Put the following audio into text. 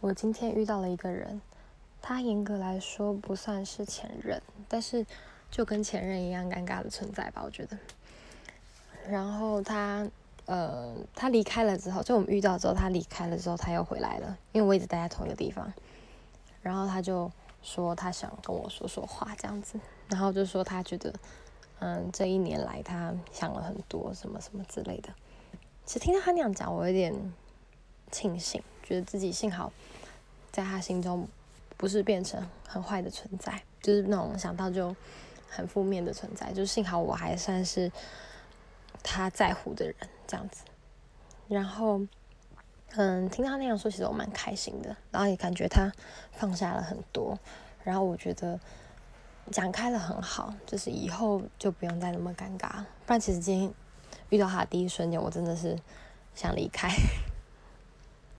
我今天遇到了一个人，他严格来说不算是前任，但是就跟前任一样尴尬的存在吧，我觉得。然后他，呃，他离开了之后，就我们遇到之后，他离开了之后，他又回来了，因为我一直待在同一个地方。然后他就说他想跟我说说话这样子，然后就说他觉得，嗯，这一年来他想了很多什么什么之类的。其实听到他那样讲，我有点庆幸，觉得自己幸好。在他心中，不是变成很坏的存在，就是那种想到就很负面的存在。就幸好我还算是他在乎的人，这样子。然后，嗯，听他那样说，其实我蛮开心的。然后也感觉他放下了很多。然后我觉得讲开了很好，就是以后就不用再那么尴尬了。不然，其实今天遇到他的第一瞬间，我真的是想离开。